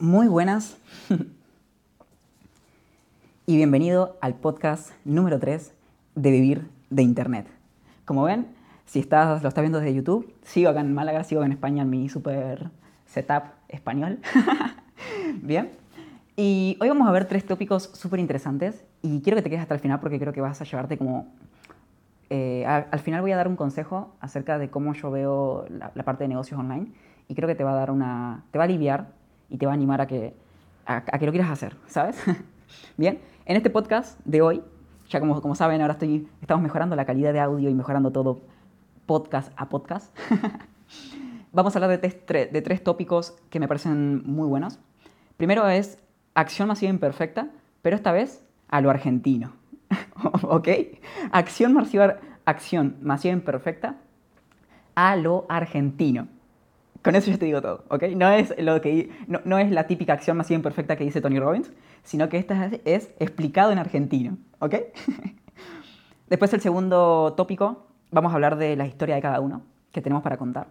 Muy buenas y bienvenido al podcast número 3 de Vivir de Internet. Como ven, si estás, lo estás viendo desde YouTube, sigo acá en Málaga, sigo en España en mi super setup español. Bien. Y hoy vamos a ver tres tópicos súper interesantes y quiero que te quedes hasta el final porque creo que vas a llevarte como... Eh, al final voy a dar un consejo acerca de cómo yo veo la, la parte de negocios online y creo que te va a dar una... te va a aliviar y te va a animar a que, a, que lo quieras hacer, ¿sabes? Bien, en este podcast de hoy, ya como, como saben, ahora estoy, estamos mejorando la calidad de audio y mejorando todo podcast a podcast. Vamos a hablar de, de tres tópicos que me parecen muy buenos. Primero es acción masiva imperfecta, pero esta vez a lo argentino. ¿Ok? Acción masiva, acción masiva imperfecta a lo argentino. Con eso ya te digo todo, ¿ok? No es, lo que, no, es la típica acción más imperfecta que dice Tony Robbins, sino que esta es, explicado en argentino, ¿ok? Después el segundo tópico, vamos a hablar de la historia de cada uno que tenemos para contar.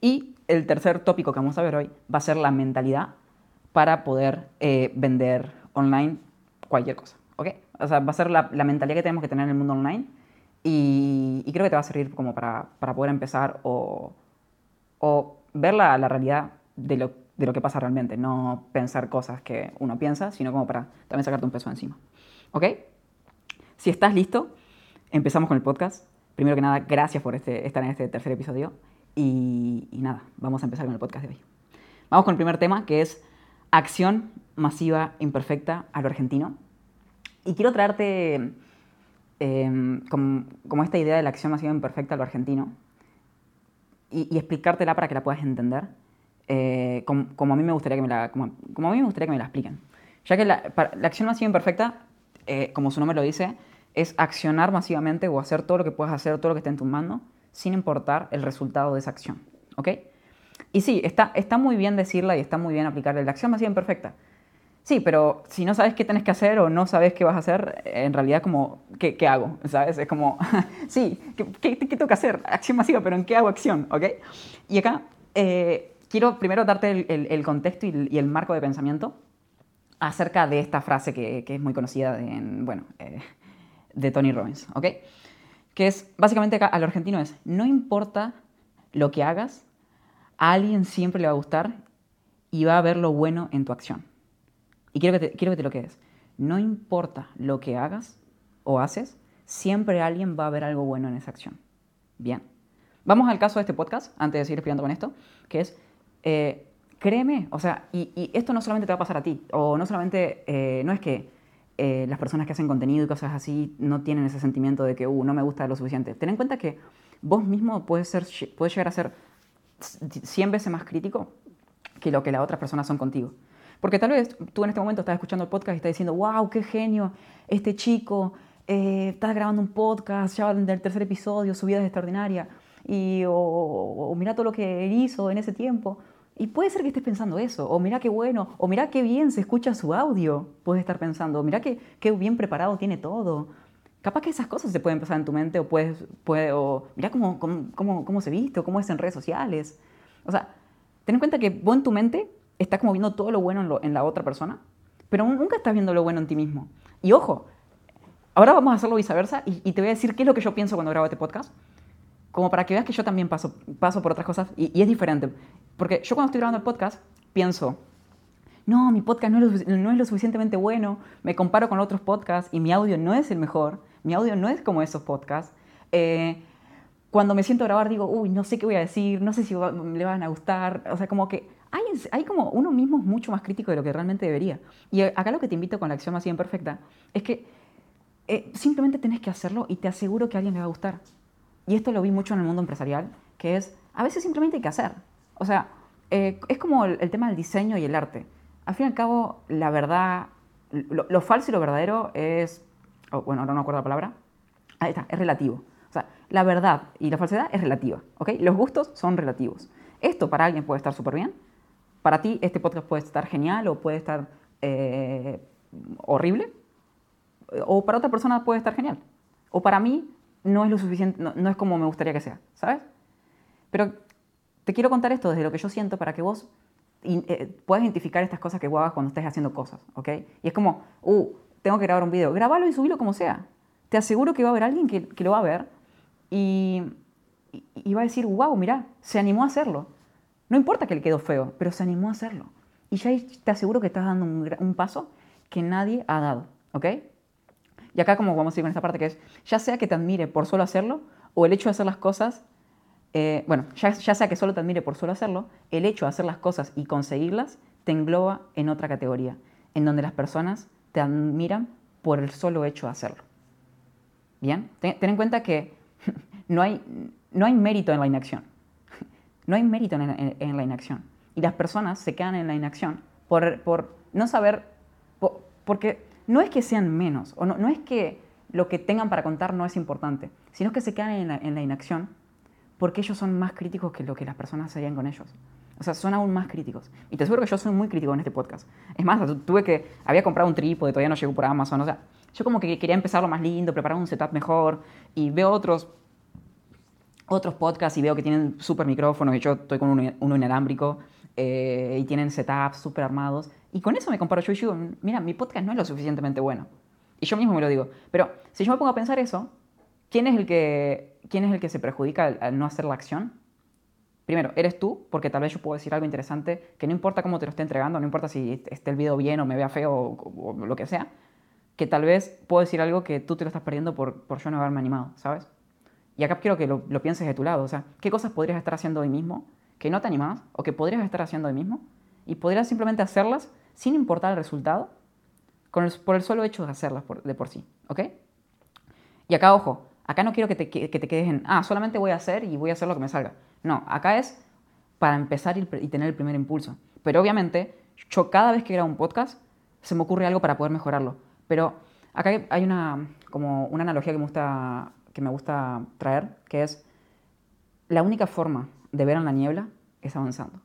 Y el tercer tópico que vamos a ver hoy va a ser la mentalidad para poder eh, vender online cualquier cosa, ¿ok? O sea, va a ser la, mentalidad que tenemos que tener en el mundo online y, creo que te va a servir como para, para poder empezar o o ver la, la realidad de lo, de lo, que pasa realmente, no pensar cosas que uno piensa, sino como para también sacarte un peso encima. ¿Ok? Si estás listo, empezamos con el podcast. Primero que nada, gracias por este, estar en este tercer episodio. Y, nada, vamos a empezar con el podcast de hoy. Vamos con el primer tema, que es acción masiva imperfecta a lo argentino. Y quiero traerte eh, como, esta idea de la acción masiva imperfecta a lo argentino, y, explicártela para que la puedas entender eh, como, a mí me gustaría que me la, como, a mí me gustaría que me la expliquen. Ya que la, la acción masiva imperfecta, eh, como su nombre lo dice, es accionar masivamente o hacer todo lo que puedas hacer, todo lo que esté en tu mano, sin importar el resultado de esa acción. ¿Ok? Y sí, está, está muy bien decirla y está muy bien aplicarla. La acción masiva imperfecta. Sí, pero si no sabes qué tienes que hacer o no sabes qué vas a hacer, en realidad como, ¿qué, qué hago? ¿Sabes? Es como, sí, ¿qué, ¿qué, qué, tengo que hacer? Acción masiva, pero ¿en qué hago acción? ¿Ok? Y acá eh, quiero primero darte el, el, contexto y el, marco de pensamiento acerca de esta frase que, que es muy conocida de, bueno, eh, de Tony Robbins, ¿ok? Que es, básicamente acá al argentino es, no importa lo que hagas, a alguien siempre le va a gustar y va a ver lo bueno en tu acción. Y quiero que, te, quiero que te lo quedes. No importa lo que hagas o haces, siempre alguien va a ver algo bueno en esa acción. Bien. Vamos al caso de este podcast, antes de seguir explicando con esto, que es, eh, créeme, o sea, y, esto no solamente te va a pasar a ti, o no solamente, eh, no es que eh, las personas que hacen contenido y cosas así no tienen ese sentimiento de que, uh, no me gusta lo suficiente. Ten en cuenta que vos mismo puedes, ser, puedes llegar a ser 100 veces más crítico que lo que las otras personas son contigo. Porque tal vez tú en este momento estás escuchando el podcast y estás diciendo, wow, qué genio, este chico, eh, está grabando un podcast, ya del tercer episodio, su vida es extraordinaria, y, o, mira todo lo que hizo en ese tiempo. Y puede ser que estés pensando eso, o mira qué bueno, o mira qué bien se escucha su audio, puedes estar pensando, mira qué, qué bien preparado tiene todo. Capaz que esas cosas se pueden pasar en tu mente, o, puedes, puede, o mira cómo, cómo, cómo se viste, o cómo es en redes sociales. O sea, ten en cuenta que vos en tu mente estás como viendo todo lo bueno en, la otra persona, pero nunca estás viendo lo bueno en ti mismo. Y ojo, ahora vamos a hacerlo viceversa y, te voy a decir qué es lo que yo pienso cuando grabo este podcast, como para que veas que yo también paso, por otras cosas y, es diferente. Porque yo cuando estoy grabando el podcast pienso, no, mi podcast no es, lo, suficientemente bueno, me comparo con otros podcasts y mi audio no es el mejor, mi audio no es como esos podcasts. Eh, cuando me siento a grabar digo, uy, no sé qué voy a decir, no sé si le van a gustar, o sea, como que hay, como uno mismo es mucho más crítico de lo que realmente debería. Y acá lo que te invito con la acción más imperfecta es que eh, simplemente tenés que hacerlo y te aseguro que a alguien le va a gustar. Y esto lo vi mucho en el mundo empresarial, que es, a veces simplemente hay que hacer. O sea, eh, es como el, tema del diseño y el arte. Al fin y al cabo, la verdad, lo, falso y lo verdadero es, oh, bueno, ahora no me acuerdo la palabra, ahí está, es relativo. O sea, la verdad y la falsedad es relativa, ¿ok? Los gustos son relativos. Esto para alguien puede estar súper bien, para ti este podcast puede estar genial o puede estar eh, horrible, o para otra persona puede estar genial. O para mí no es lo suficiente, no, es como me gustaría que sea, ¿sabes? Pero te quiero contar esto desde lo que yo siento para que vos eh, puedes identificar estas cosas que hagas cuando estés haciendo cosas, ¿ok? Y es como, uh, tengo que grabar un video, grábalo y subilo como sea. Te aseguro que va a haber alguien que, que lo va a ver y, y, va a decir, wow, mira, se animó a hacerlo. No importa que le quedó feo, pero se animó a hacerlo. Y ya te aseguro que estás dando un, paso que nadie ha dado, ¿ok? Y acá como vamos a ir con esta parte que es, ya sea que te admire por solo hacerlo o el hecho de hacer las cosas, eh, bueno, ya, sea que solo te admire por solo hacerlo, el hecho de hacer las cosas y conseguirlas te engloba en otra categoría, en donde las personas te admiran por el solo hecho de hacerlo. Bien, ten, en cuenta que no hay, no hay mérito en la inacción. No hay mérito en, la inacción. Y las personas se quedan en la inacción por, no saber, porque no es que sean menos, o no, no, es que lo que tengan para contar no es importante, sino que se quedan en la, inacción porque ellos son más críticos que lo que las personas serían con ellos. O sea, son aún más críticos. Y te aseguro que yo soy muy crítico en este podcast. Es más, tuve que, había comprado un trípode, todavía no llegó por Amazon. O sea, yo como que quería empezar lo más lindo, preparar un setup mejor. Y veo otros, otros podcasts y veo que tienen súper micrófonos y yo estoy con uno, inalámbrico. Eh, y tienen setups súper armados. Y con eso me comparo yo y digo, mira, mi podcast no es lo suficientemente bueno. Y yo mismo me lo digo. Pero si yo me pongo a pensar eso, ¿quién es el que, quién es el que se perjudica al, no hacer la acción? Primero, eres tú, porque tal vez yo puedo decir algo interesante que no importa cómo te lo esté entregando, no importa si esté el video bien o me vea feo o, lo que sea, que tal vez puedo decir algo que tú te lo estás perdiendo por, por yo no haberme animado, ¿sabes? Y acá quiero que lo, pienses de tu lado, o sea, ¿qué cosas podrías estar haciendo hoy mismo que no te animas o que podrías estar haciendo hoy mismo y podrías simplemente hacerlas sin importar el resultado, por el solo hecho de hacerlas de por sí. ¿Ok? Y acá, ojo, acá no quiero que te, quedes en, ah, solamente voy a hacer y voy a hacer lo que me salga. No, acá es para empezar y, tener el primer impulso. Pero obviamente, yo cada vez que grabo un podcast, se me ocurre algo para poder mejorarlo. Pero acá hay una, como una analogía que me gusta, que me gusta traer, que es la única forma de ver en la niebla es avanzando.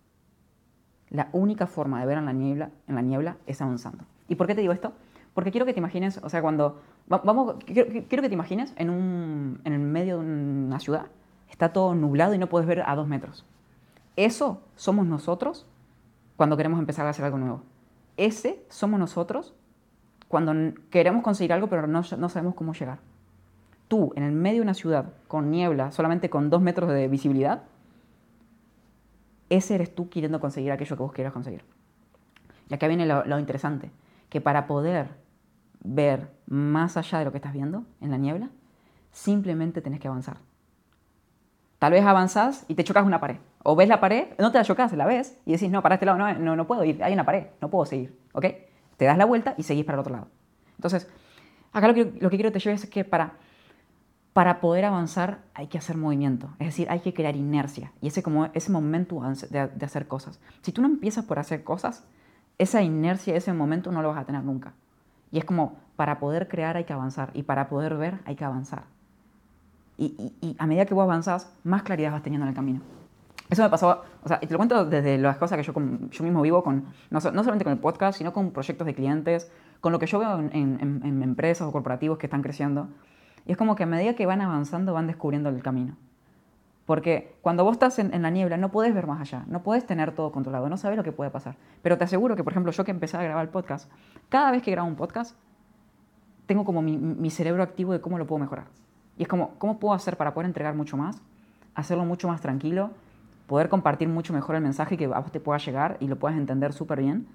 La única forma de ver en la niebla, en la niebla es avanzando. ¿Y por qué te digo esto? Porque quiero que te imagines, o sea, cuando... Vamos, quiero, que te imagines en, un, en el medio de una ciudad, está todo nublado y no puedes ver a dos metros. Eso somos nosotros cuando queremos empezar a hacer algo nuevo. Ese somos nosotros cuando queremos conseguir algo pero no, no sabemos cómo llegar. Tú, en el medio de una ciudad, con niebla, solamente con dos metros de visibilidad, ese eres tú queriendo conseguir aquello que vos quieras conseguir. Y acá viene lo, interesante, que para poder ver más allá de lo que estás viendo en la niebla, simplemente tenés que avanzar. Tal vez avanzás y te chocas una pared. O ves la pared, no te la chocas, la ves y decís, no, para este lado no, no, no puedo ir, hay una pared, no puedo seguir. ¿Ok? Te das la vuelta y seguís para el otro lado. Entonces, acá lo que, lo que quiero te lleves es que para para poder avanzar hay que hacer movimiento, es decir, hay que crear inercia y ese, como, ese momento de, de, hacer cosas. Si tú no empiezas por hacer cosas, esa inercia, ese momento no lo vas a tener nunca. Y es como, para poder crear hay que avanzar y para poder ver hay que avanzar. Y, a medida que vos avanzás, más claridad vas teniendo en el camino. Eso me pasó, o sea, y te lo cuento desde las cosas que yo, yo mismo vivo, con, no, solamente con el podcast, sino con proyectos de clientes, con lo que yo veo en empresas o corporativos que están creciendo. Y es como que a medida que van avanzando van descubriendo el camino. Porque cuando vos estás en, la niebla no puedes ver más allá, no puedes tener todo controlado, no sabes lo que puede pasar. Pero te aseguro que, por ejemplo, yo que empecé a grabar el podcast, cada vez que grabo un podcast, tengo como mi, cerebro activo de cómo lo puedo mejorar. Y es como, ¿cómo puedo hacer para poder entregar mucho más? Hacerlo mucho más tranquilo, poder compartir mucho mejor el mensaje que a vos te pueda llegar y lo puedas entender súper bien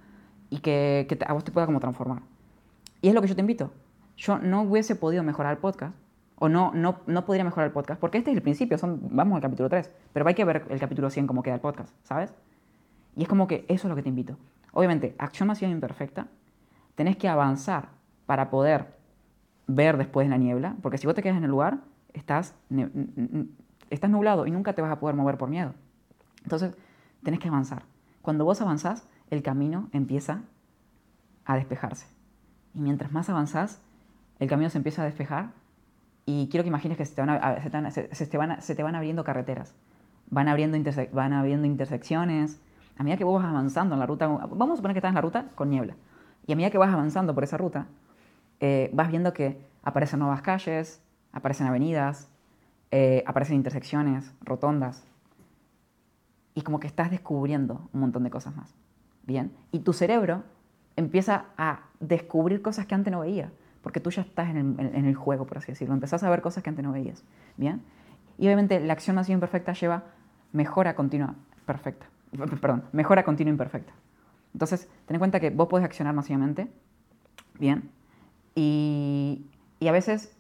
y que, que a vos te pueda como transformar. Y es lo que yo te invito yo no hubiese podido mejorar el podcast, o no, no, no podría mejorar el podcast, porque este es el principio, son, vamos al capítulo 3, pero hay que ver el capítulo 100 cómo queda el podcast, ¿sabes? Y es como que eso es lo que te invito. Obviamente, acción masiva imperfecta, tenés que avanzar para poder ver después de la niebla, porque si vos te quedas en el lugar, estás, estás nublado y nunca te vas a poder mover por miedo. Entonces, tenés que avanzar. Cuando vos avanzás, el camino empieza a despejarse. Y mientras más avanzás, el camino se empieza a despejar y quiero que imagines que se te van, abriendo carreteras, van abriendo, van abriendo intersecciones. A medida que vos vas avanzando en la ruta, vamos a suponer que estás en la ruta con niebla, y a medida que vas avanzando por esa ruta, eh, vas viendo que aparecen nuevas calles, aparecen avenidas, eh, aparecen intersecciones, rotondas, y como que estás descubriendo un montón de cosas más. Bien. Y tu cerebro empieza a descubrir cosas que antes no veía, porque tú ya estás en el, juego, por así decirlo. Empezás a ver cosas que antes no veías. Bien. Y obviamente la acción más imperfecta lleva mejora continua perfecta. Perdón, mejora continua imperfecta. Entonces, ten en cuenta que vos podés accionar masivamente, bien, y, y a veces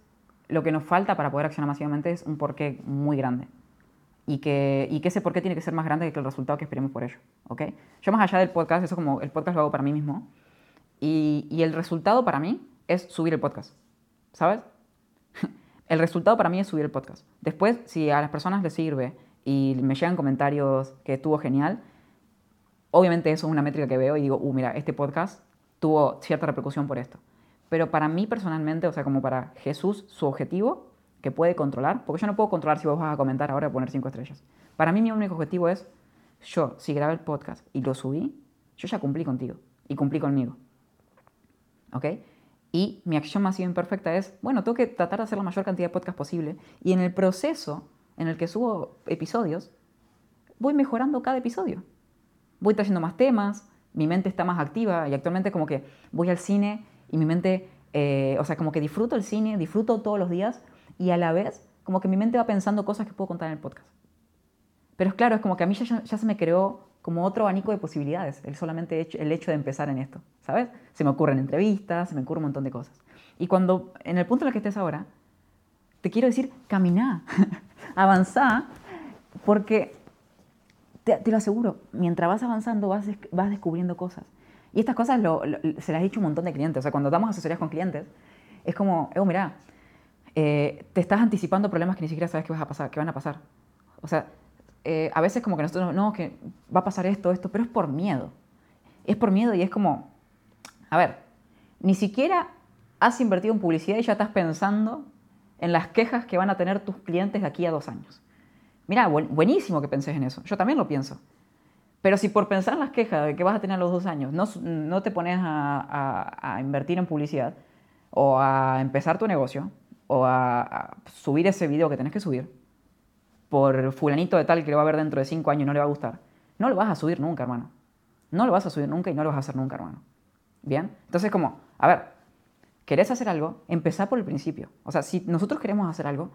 lo que nos falta para poder accionar masivamente es un porqué muy grande. Y que, y que ese porqué tiene que ser más grande que el resultado que esperemos por ello. ¿ok? Yo más allá del podcast, eso como el podcast lo hago para mí mismo, y, y el resultado para mí es subir el podcast. ¿Sabes? el resultado para mí es subir el podcast. Después, si a las personas les sirve y me llegan comentarios que estuvo genial, obviamente eso es una métrica que veo y digo, uh, mira, este podcast tuvo cierta repercusión por esto. Pero para mí personalmente, o sea, como para Jesús, su objetivo que puede controlar, porque yo no puedo controlar si vos vas a comentar ahora o poner cinco estrellas. Para mí mi único objetivo es, yo, si grabé el podcast y lo subí, yo ya cumplí contigo y cumplí conmigo. ¿Ok? Y mi acción masiva imperfecta es, bueno, tengo que tratar de hacer la mayor cantidad de podcasts posible y en el proceso en el que subo episodios, voy mejorando cada episodio. Voy trayendo más temas, mi mente está más activa y actualmente como que voy al cine y mi mente, eh, o sea, como que disfruto el cine, disfruto todos los días y a la vez como que mi mente va pensando cosas que puedo contar en el podcast. Pero es claro, es como que a mí ya se me creó como otro abanico de posibilidades, el solamente hecho, el hecho de empezar en esto, ¿sabes? Se me ocurren entrevistas, se me ocurre un montón de cosas. Y cuando, en el punto en el que estés ahora, te quiero decir, camina, avanza, porque te, lo aseguro, mientras vas avanzando vas, vas descubriendo cosas. Y estas cosas se las he dicho un montón de clientes. O sea, cuando damos asesorías con clientes, es como, eh, mira, eh, te estás anticipando problemas que ni siquiera sabes que, vas a pasar, que van a pasar. O sea, eh, a veces como que nosotros, no, que va a pasar esto, esto, pero es por miedo. Es por miedo y es como, a ver, ni siquiera has invertido en publicidad y ya estás pensando en las quejas que van a tener tus clientes de aquí a dos años. Mira, buenísimo que penses en eso. Yo también lo pienso. Pero si por pensar en las quejas de que vas a tener a los dos años no, te pones a, a, invertir en publicidad o a empezar tu negocio o a, subir ese video que tenés que subir por fulanito de tal que lo va a ver dentro de cinco años y no le va a gustar, no lo vas a subir nunca, hermano. No lo vas a subir nunca y no lo vas a hacer nunca, hermano. ¿Bien? Entonces, como, a ver, ¿querés hacer algo? Empezá por el principio. O sea, si nosotros queremos hacer algo,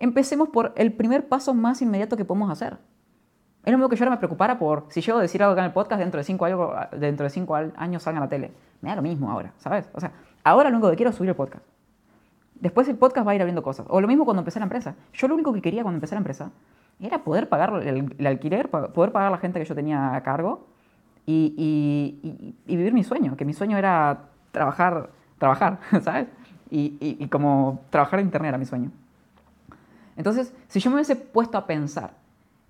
empecemos por el primer paso más inmediato que podemos hacer. Es lo mismo que yo ahora me preocupara por si yo decir algo acá en el podcast dentro de cinco, dentro de cinco años salga en la tele. Me da lo mismo ahora, ¿sabes? O sea, ahora lo único que quiero es subir el podcast. Después el podcast va a ir abriendo cosas. O lo mismo cuando empecé la empresa. Yo lo único que quería cuando empecé la empresa era poder pagar el, alquiler, poder pagar la gente que yo tenía a cargo y, vivir mi sueño, que mi sueño era trabajar, trabajar, ¿sabes? Y, como trabajar en internet era mi sueño. Entonces, si yo me hubiese puesto a pensar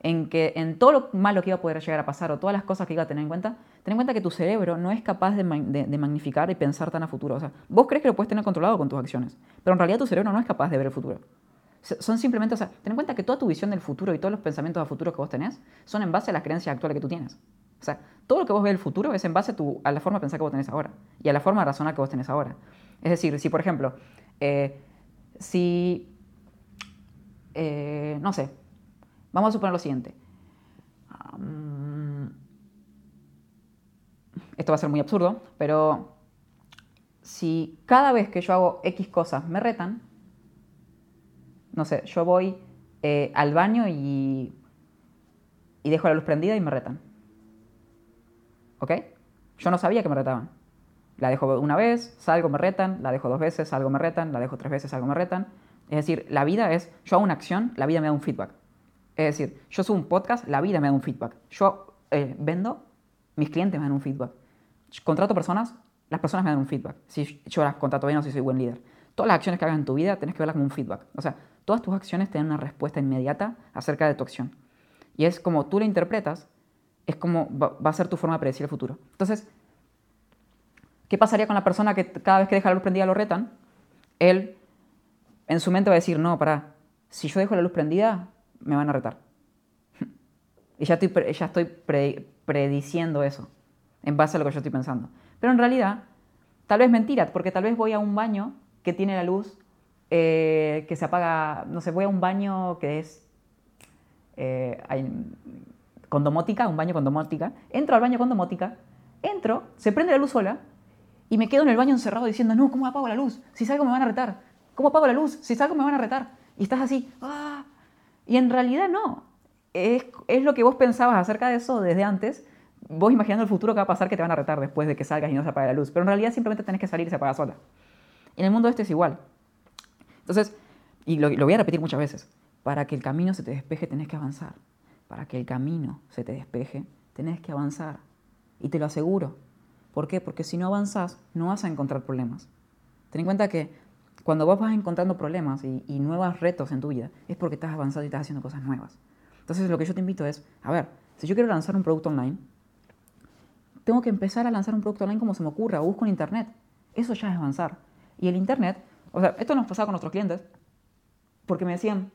en que en todo lo malo que iba a poder llegar a pasar o todas las cosas que iba a tener en cuenta, ten en cuenta que tu cerebro no es capaz de, magnificar y pensar tan a futuro. O sea, vos crees que lo puedes tener controlado con tus acciones, pero en realidad tu cerebro no es capaz de ver el futuro. Son simplemente, o sea, ten en cuenta que toda tu visión del futuro y todos los pensamientos a futuro que vos tenés son en base a las creencias actuales que tú tienes. O sea, todo lo que vos ves del futuro es en base a, tu, a la forma de pensar que vos tenés ahora y a la forma de razonar que vos tenés ahora. Es decir, si por ejemplo, eh, si eh, no sé, vamos a suponer lo siguiente. esto va a ser muy absurdo, pero si cada vez que yo hago X cosas me retan, no sé, yo voy eh, al baño y, y dejo la luz prendida y me retan. ¿Ok? Yo no sabía que me retaban. La dejo una vez, salgo, me retan, la dejo dos veces, salgo, me retan, la dejo tres veces, salgo, me retan. Es decir, la vida es, yo hago una acción, la vida me da un feedback. Es decir, yo subo un podcast, la vida me da un feedback. Yo eh, vendo, mis clientes me dan un feedback. Contrato personas, las personas me dan un feedback. Si yo las contrato bien o si soy buen líder. Todas las acciones que hagas en tu vida tenés que verlas como un feedback. O sea, todas tus acciones tienen una respuesta inmediata acerca de tu acción. Y es como tú la interpretas, es como va, a ser tu forma de predecir el futuro. Entonces, ¿qué pasaría con la persona que cada vez que deja la luz prendida lo retan? Él en su mente va a decir, no, para, si yo dejo la luz prendida, me van a retar. y ya estoy, ya estoy prediciendo eso, en base a lo que yo estoy pensando. Pero en realidad, tal vez mentira, porque tal vez voy a un baño que tiene la luz eh, que se apaga, no sé, voy a un baño que es eh, con domótica, un baño con domótica, entro al baño con domótica entro, se prende la luz sola y me quedo en el baño encerrado diciendo, no, ¿cómo apago la luz? Si salgo me van a retar. ¿Cómo apago la luz? Si salgo me van a retar. Y estás así, ¡ah! Y en realidad no. Es, es lo que vos pensabas acerca de eso desde antes. Vos imaginando el futuro que va a pasar que te van a retar después de que salgas y no se apague la luz. Pero en realidad simplemente tenés que salir y se apaga sola. En el mundo este es igual. Entonces, y lo, lo voy a repetir muchas veces, para que el camino se te despeje tenés que avanzar. Para que el camino se te despeje tenés que avanzar. Y te lo aseguro. ¿Por qué? Porque si no avanzas, no vas a encontrar problemas. Ten en cuenta que cuando vos vas encontrando problemas y, y nuevos retos en tu vida, es porque estás avanzando y estás haciendo cosas nuevas. Entonces lo que yo te invito es, a ver, si yo quiero lanzar un producto online, tengo que empezar a lanzar un producto online como se me ocurra, o busco en internet. Eso ya es avanzar. Y el internet, o sea, esto nos pasaba con nuestros clientes, porque me decían,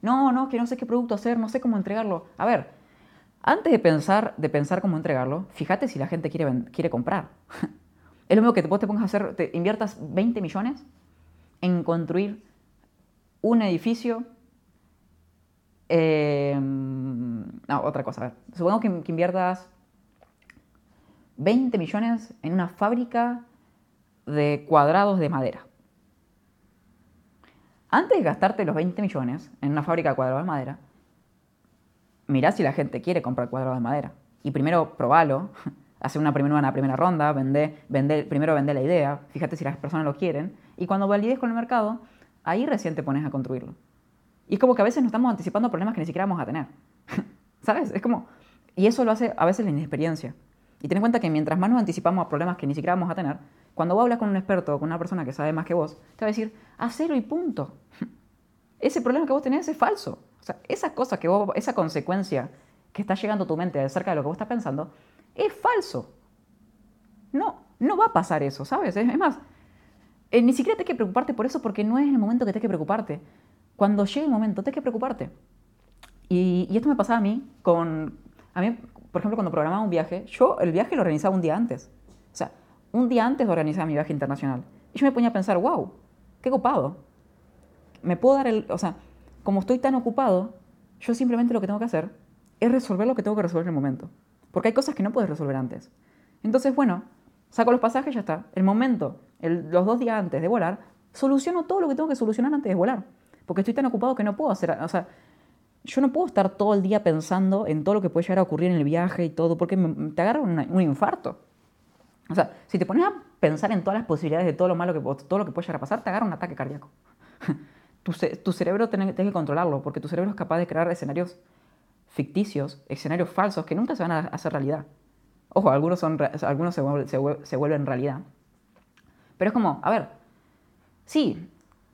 no, no, que no sé qué producto hacer, no sé cómo entregarlo. A ver, antes de pensar, de pensar cómo entregarlo, fíjate si la gente quiere, quiere comprar. es lo mismo que vos te pongas a hacer, te inviertas 20 millones en construir un edificio. Eh, no, otra cosa. A ver. Supongo que, inviertas 20 millones en una fábrica de cuadrados de madera. Antes de gastarte los 20 millones en una fábrica de cuadrados de madera, mirá si la gente quiere comprar cuadrados de madera. Y primero probalo, hace una primera, primera ronda, vende, primero vende la idea, fíjate si las personas lo quieren, y cuando valides con el mercado, ahí recién te pones a construirlo. Y es como que a veces nos estamos anticipando problemas que ni siquiera vamos a tener. ¿Sabes? Es como... Y eso lo hace a veces la inexperiencia. Y ten en cuenta que mientras más nos anticipamos a problemas que ni siquiera vamos a tener, cuando vos hablas con un experto o con una persona que sabe más que vos, te va a decir, hacelo y punto. Ese problema que vos tenés es falso. O sea, esa cosa que vos, esa consecuencia que está llegando a tu mente acerca de lo que vos estás pensando, es falso. No, no va a pasar eso, ¿sabes? Es, más, eh, ni siquiera tienes que preocuparte por eso porque no es el momento que tienes que preocuparte. Cuando llegue el momento, tienes que preocuparte. Y, y, esto me pasaba a mí con... A mí, por ejemplo, cuando programaba un viaje, yo el viaje lo organizaba un día antes. O sea, un día antes de mi viaje internacional. Y yo me ponía a pensar, wow, qué copado. Me puedo dar el... O sea, como estoy tan ocupado, yo simplemente lo que tengo que hacer es resolver lo que tengo que resolver en el momento. Porque hay cosas que no puedes resolver antes. Entonces, bueno, saco los pasajes ya está. El momento, los dos días antes de volar, soluciono todo lo que tengo que solucionar antes de volar. Porque estoy tan ocupado que no puedo hacer... O sea, yo no puedo estar todo el día pensando en todo lo que puede llegar a ocurrir en el viaje y todo, porque te agarra un infarto. O sea, si te pones a pensar en todas las posibilidades de todo lo malo que todo lo que puede llegar a pasar, te agarra un ataque cardíaco. tu, cerebro tiene, que controlarlo, porque tu cerebro es capaz de crear escenarios ficticios, escenarios falsos que nunca se van a hacer realidad. Ojo, algunos, son, algunos se, se, vuelven realidad. Pero es como, a ver, sí,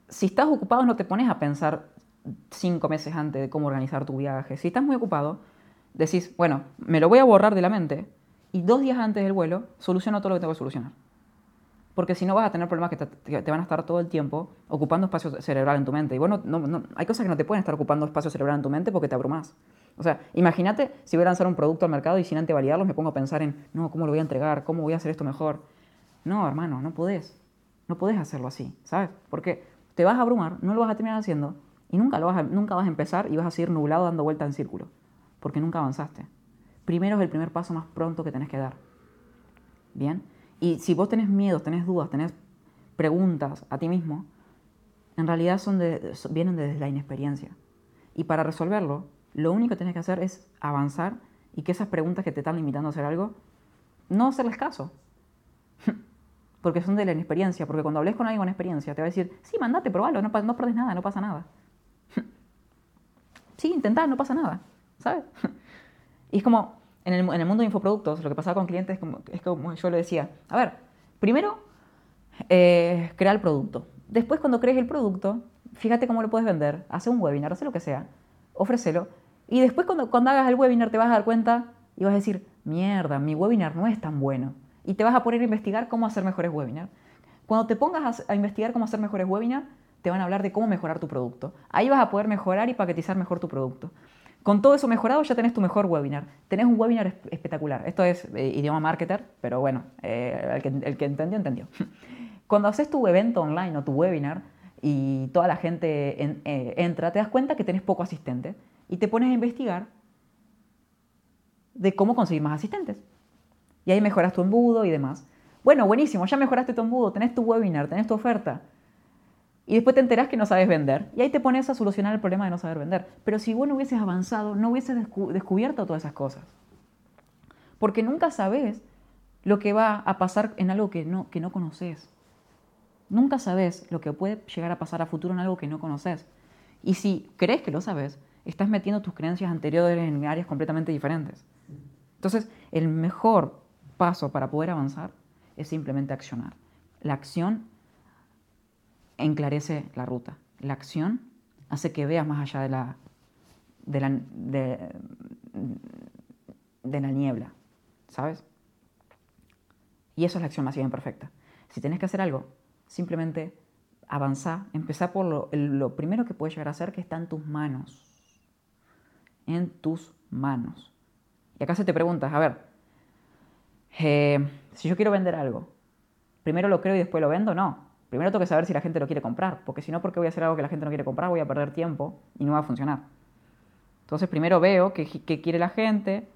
si estás ocupado no te pones a pensar cinco meses antes de cómo organizar tu viaje. Si estás muy ocupado, decís, bueno, me lo voy a borrar de la mente y dos días antes del vuelo soluciono todo lo que tengo que solucionar. Porque si no vas a tener problemas que te, van a estar todo el tiempo ocupando espacio cerebral en tu mente. Y bueno, no, hay cosas que no te pueden estar ocupando espacio cerebral en tu mente porque te abrumas. O sea, imagínate si voy a lanzar un producto al mercado y sin antes validarlo me pongo a pensar en, no, ¿cómo lo voy a entregar? ¿Cómo voy a hacer esto mejor? No, hermano, no podés. No podés hacerlo así, ¿sabes? Porque te vas a abrumar, no lo vas a terminar haciendo y nunca, lo vas a, nunca vas a empezar y vas a seguir nublado dando vuelta en círculo. Porque nunca avanzaste primero es el primer paso más pronto que tenés que dar. ¿Bien? Y si vos tenés miedos, tenés dudas, tenés preguntas a ti mismo, en realidad son de, vienen desde la inexperiencia. Y para resolverlo, lo único que tenés que hacer es avanzar y que esas preguntas que te están limitando a hacer algo, no hacerles caso. porque son de la inexperiencia. Porque cuando hables con alguien con experiencia, te va a decir, sí, mandate, probalo, no, no nada, no pasa nada. sí, intentá, no pasa nada. ¿Sabes? Y es como, en el, en el mundo de infoproductos, lo que pasaba con clientes es como, es como yo le decía, a ver, primero, eh, crea el producto. Después, cuando crees el producto, fíjate cómo lo puedes vender, hace un webinar, hace lo que sea, ofrécelo. Y después, cuando, cuando hagas el webinar, te vas a dar cuenta y vas a decir, mierda, mi webinar no es tan bueno. Y te vas a poner a investigar cómo hacer mejores webinars. Cuando te pongas a, investigar cómo hacer mejores webinars, te van a hablar de cómo mejorar tu producto. Ahí vas a poder mejorar y paquetizar mejor tu producto. Con todo eso mejorado ya tenés tu mejor webinar. Tenés un webinar espectacular. Esto es eh, idioma marketer, pero bueno, eh, el, que, entendió, entendió. Cuando haces tu evento online o tu webinar y toda la gente eh, entra, te das cuenta que tenés poco asistente y te pones a investigar de cómo conseguir más asistentes. Y ahí mejoras tu embudo y demás. Bueno, buenísimo, ya mejoraste tu embudo, tenés tu webinar, tenés tu oferta. Y después te enterás que no sabes vender. Y ahí te pones a solucionar el problema de no saber vender. Pero si vos no hubieses avanzado, no hubieses descubierto todas esas cosas. Porque nunca sabes lo que va a pasar en algo que no, que no conoces. Nunca sabes lo que puede llegar a pasar a futuro en algo que no conoces. Y si crees que lo sabes, estás metiendo tus creencias anteriores en áreas completamente diferentes. Entonces, el mejor paso para poder avanzar es simplemente accionar. La acción enclarece la ruta. La acción hace que veas más allá de la, de la, de, la niebla, ¿sabes? Y eso es la acción más bien perfecta. Si tienes que hacer algo, simplemente avanzar, empezar por lo, primero que puedes llegar a hacer que está en tus manos. En tus manos. Y acá se te preguntas, a ver, eh, si yo quiero vender algo, ¿primero lo creo y después lo vendo? No. Primero tengo que saber si la gente lo quiere comprar, porque si no, ¿por qué voy a hacer algo que la gente no quiere comprar? Voy a perder tiempo y no va a funcionar. Entonces primero veo qué, quiere la gente,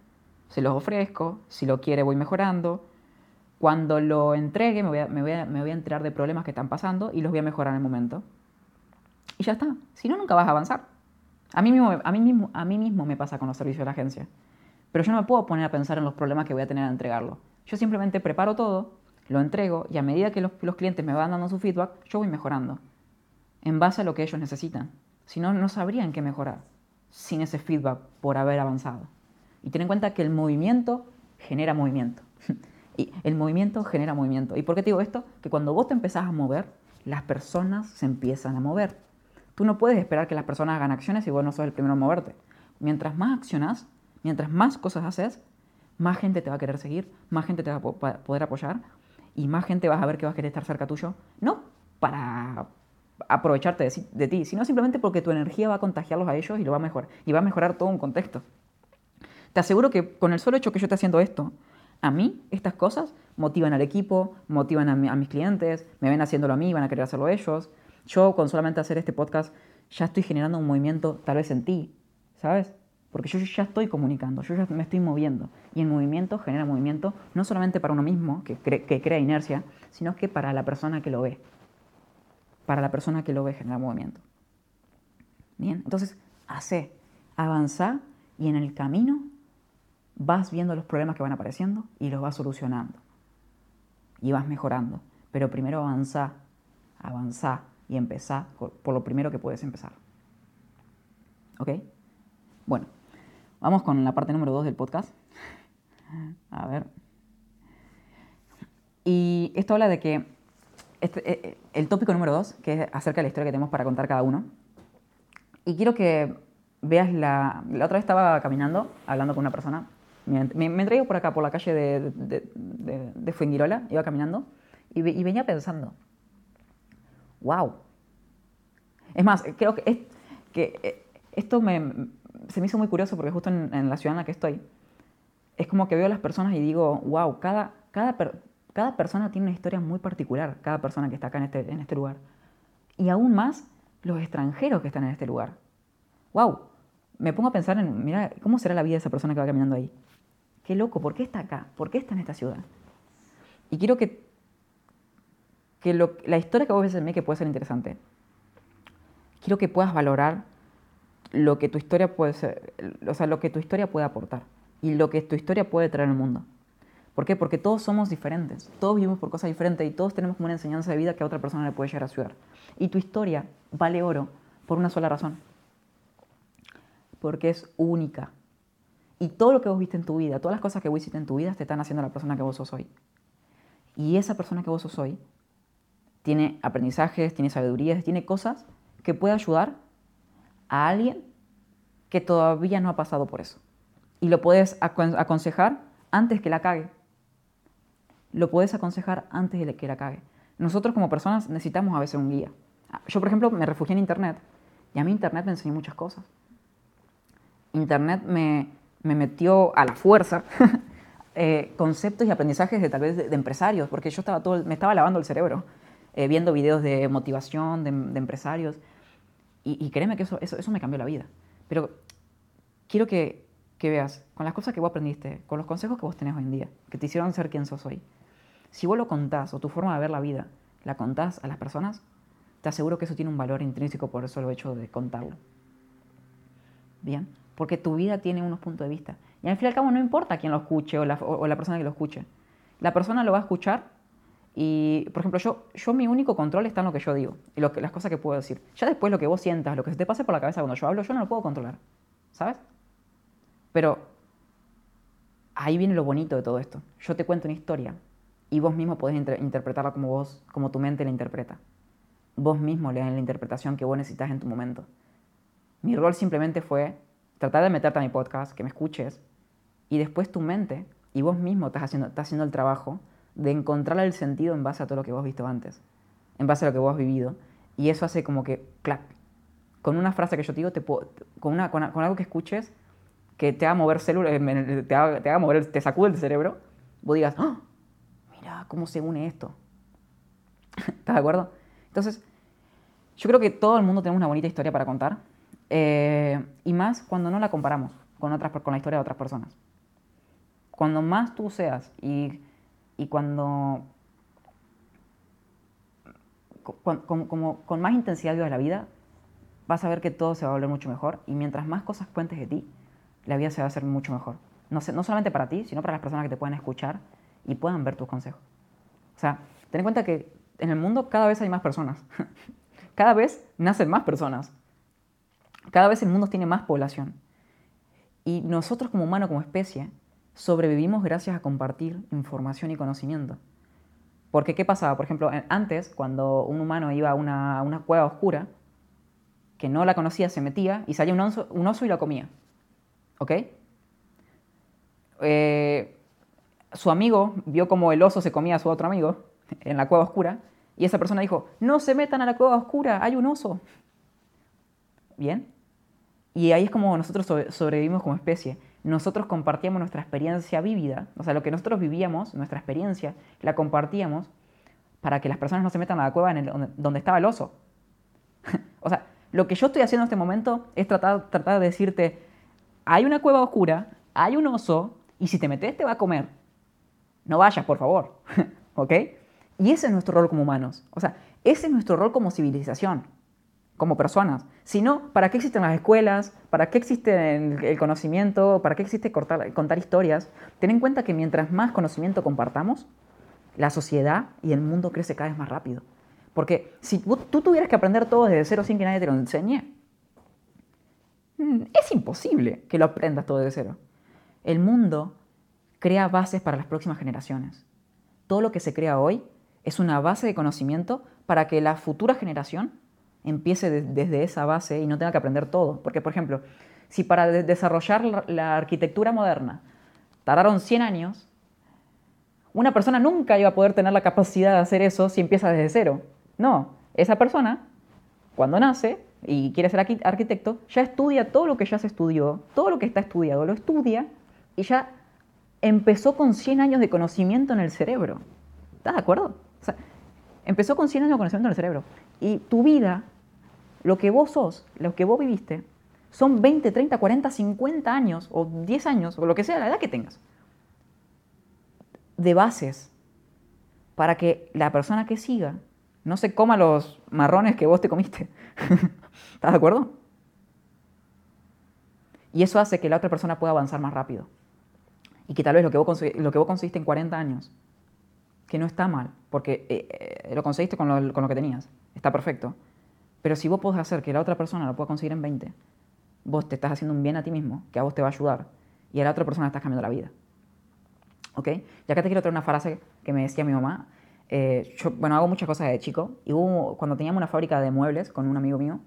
se los ofrezco, si lo quiere voy mejorando. Cuando lo entregue me voy, a, me, voy me voy a enterar de problemas que están pasando y los voy a mejorar en el momento. Y ya está. Si no, nunca vas a avanzar. A mí mismo, a mí mismo, a mí mismo me pasa con los servicios de la agencia. Pero yo no me puedo poner a pensar en los problemas que voy a tener al entregarlo. Yo simplemente preparo todo, lo entrego y a medida que los, clientes me van dando su feedback, yo voy mejorando en base a lo que ellos necesitan. Si no, no sabrían qué mejorar sin ese feedback por haber avanzado. Y ten en cuenta que el movimiento genera movimiento. y el movimiento genera movimiento. ¿Y por qué te digo esto? Que cuando vos te empezás a mover, las personas se empiezan a mover. Tú no puedes esperar que las personas hagan acciones si vos no sos el primero a moverte. Mientras más accionas, mientras más cosas haces, más gente te va a querer seguir, más gente te va a poder apoyar y más gente vas a ver que vas a querer estar cerca tuyo. No para aprovecharte de, ti, sino simplemente porque tu energía va a contagiarlos a ellos y lo va a mejorar. Y va a mejorar todo un contexto. Te aseguro que con el solo hecho que yo esté haciendo esto, a mí estas cosas motivan al equipo, motivan a, mis clientes, me ven haciéndolo a mí, van a querer hacerlo ellos. Yo con solamente hacer este podcast ya estoy generando un movimiento tal vez en ti, ¿sabes? Porque yo ya estoy comunicando, yo ya me estoy moviendo. Y el movimiento genera movimiento no solamente para uno mismo, que, que crea inercia, sino que para la persona que lo ve. Para la persona que lo ve genera movimiento. Bien, entonces, hace, avanza y en el camino vas viendo los problemas que van apareciendo y los vas solucionando. Y vas mejorando. Pero primero avanza, avanza y empezá por lo primero que puedes empezar. ¿Ok? Bueno, Vamos con la parte número 2 del podcast. A ver. Y esto habla de que este, eh, eh, el tópico número 2, que es acerca de la historia que tenemos para contar cada uno. Y quiero que veas la... La otra vez estaba caminando, hablando con una persona. Me, me, traigo por acá, por la calle de, de, de, Fuengirola, iba caminando y, y, venía pensando, wow. Es más, creo que, es, que eh, esto me, se me hizo muy curioso porque justo en, la ciudad en la que estoy, es como que veo a las personas y digo, wow, cada, cada, cada persona tiene una historia muy particular, cada persona que está acá en este, en este lugar. Y aún más los extranjeros que están en este lugar. Wow, me pongo a pensar en, mira, ¿cómo será la vida de esa persona que va caminando ahí? Qué loco, ¿por qué está acá? ¿Por qué está en esta ciudad? Y quiero que, que la historia que vos ves en mí que puede ser interesante, quiero que puedas valorar lo que tu historia puede ser, o sea, lo que tu historia puede aportar y lo que tu historia puede traer al mundo. ¿Por qué? Porque todos somos diferentes, todos vivimos por cosas diferentes y todos tenemos una enseñanza de vida que a otra persona le puede llegar a ayudar. Y tu historia vale oro por una sola razón, porque es única. Y todo lo que vos viste en tu vida, todas las cosas que vos hiciste en tu vida te están haciendo la persona que vos sos hoy. Y esa persona que vos sos hoy tiene aprendizajes, tiene sabidurías, tiene cosas que puede ayudar a alguien que todavía no ha pasado por eso. Y lo puedes aconsejar antes que la cague. Lo puedes aconsejar antes de que la cague. Nosotros como personas necesitamos a veces un guía. Yo, por ejemplo, me refugié en Internet y a mí Internet me enseñó muchas cosas. Internet me, metió a la fuerza eh, conceptos y aprendizajes de tal vez de, empresarios, porque yo estaba todo, me estaba lavando el cerebro eh, viendo videos de motivación de empresarios y, créeme que eso, eso, me cambió la vida. Pero quiero que, que veas con las cosas que vos aprendiste, con los consejos que vos tenés hoy en día, que te hicieron ser quien sos hoy. Si vos lo contás o tu forma de ver la vida la contás a las personas, te aseguro que eso tiene un valor intrínseco por eso el hecho de contarlo. Bien, porque tu vida tiene unos puntos de vista. Y al fin y al cabo no importa quién lo escuche o la, persona que lo escuche. La persona lo va a escuchar y, por ejemplo, yo, yo mi único control está en lo que yo digo y lo que, las cosas que puedo decir. Ya después lo que vos sientas, lo que se te pase por la cabeza cuando yo hablo, yo no lo puedo controlar. ¿Sabes? Pero ahí viene lo bonito de todo esto. Yo te cuento una historia y vos mismo podés interpretarla como vos, como tu mente la interpreta. Vos mismo le das la interpretación que vos necesitas en tu momento. Mi rol simplemente fue tratar de meterte a mi podcast, que me escuches, y después tu mente y vos mismo estás haciendo, estás haciendo el trabajo de encontrar el sentido en base a todo lo que vos has visto antes, en base a lo que vos has vivido, y eso hace como que, clac, con una frase que yo te digo, te con, una, con, algo que escuches, que te haga mover células, eh, te te haga mover, te sacude el cerebro, vos digas, ¡Ah! mira cómo se une esto. ¿Estás de acuerdo? Entonces, yo creo que todo el mundo tenemos una bonita historia para contar, eh, y más cuando no la comparamos con, otras, con la historia de otras personas. Cuando más tú seas y, y cuando con, como, con más intensidad vivas la vida, vas a ver que todo se va a volver mucho mejor y mientras más cosas cuentes de ti, la vida se va a hacer mucho mejor. No, no solamente para ti, sino para las personas que te puedan escuchar y puedan ver tus consejos. O sea, ten en cuenta que en el mundo cada vez hay más personas. cada vez nacen más personas. Cada vez el mundo tiene más población. Y nosotros como humanos, como especie, sobrevivimos gracias a compartir información y conocimiento. Porque ¿qué pasaba? Por ejemplo, antes, cuando un humano iba a una, una cueva oscura, que no la conocía, se metía y salía un oso, un oso y la comía. ¿Ok? Eh, su amigo vio como el oso se comía a su otro amigo en la cueva oscura y esa persona dijo, no se metan a la cueva oscura, hay un oso. ¿Bien? Y ahí es como nosotros sobrevivimos como especie. Nosotros compartíamos nuestra experiencia vívida, o sea, lo que nosotros vivíamos, nuestra experiencia, la compartíamos para que las personas no se metan a la cueva en donde estaba el oso. o sea, lo que yo estoy haciendo en este momento es tratar, tratar de decirte, hay una cueva oscura, hay un oso, y si te metes te va a comer. No vayas, por favor. ¿Ok? Y ese es nuestro rol como humanos. O sea, ese es nuestro rol como civilización, como personas. Si no, ¿para qué existen las escuelas? ¿Para qué existe el conocimiento? ¿Para qué existe contar historias? Ten en cuenta que mientras más conocimiento compartamos, la sociedad y el mundo crece cada vez más rápido. Porque si tú tuvieras que aprender todo desde cero sin que nadie te lo enseñe, mm, es imposible que lo aprendas todo desde cero. El mundo crea bases para las próximas generaciones. Todo lo que se crea hoy es una base de conocimiento para que la futura generación empiece desde esa base y no tenga que aprender todo. Porque, por ejemplo, si para desarrollar la arquitectura moderna tardaron 100 años, una persona nunca iba a poder tener la capacidad de hacer eso si empieza desde cero. No, esa persona, cuando nace y quiere ser arquitecto, ya estudia todo lo que ya se estudió, todo lo que está estudiado, lo estudia y ya empezó con 100 años de conocimiento en el cerebro. ¿Estás de acuerdo? O empezó con 100 años de conocimiento en el cerebro. Y tu vida, lo que vos sos, lo que vos viviste, son 20, 30, 40, 50 años, o 10 años, o lo que sea, la edad que tengas, de bases para que la persona que siga no se coma los marrones que vos te comiste. ¿Estás de acuerdo? Y eso hace que la otra persona pueda avanzar más rápido. Y que tal vez lo que vos, lo que vos conseguiste en 40 años, que no está mal, porque eh, eh, lo conseguiste con lo, con lo, que tenías, está perfecto. Pero si vos podés hacer que la otra persona lo pueda conseguir en 20, vos te estás haciendo un bien a ti mismo, que a vos te va a ayudar, y a la otra persona estás cambiando la vida. ¿Ok? Y acá te quiero traer una frase que me decía mi mamá, eh, yo, bueno, hago muchas cosas de chico. Y cuando teníamos una fábrica de muebles con un amigo mío,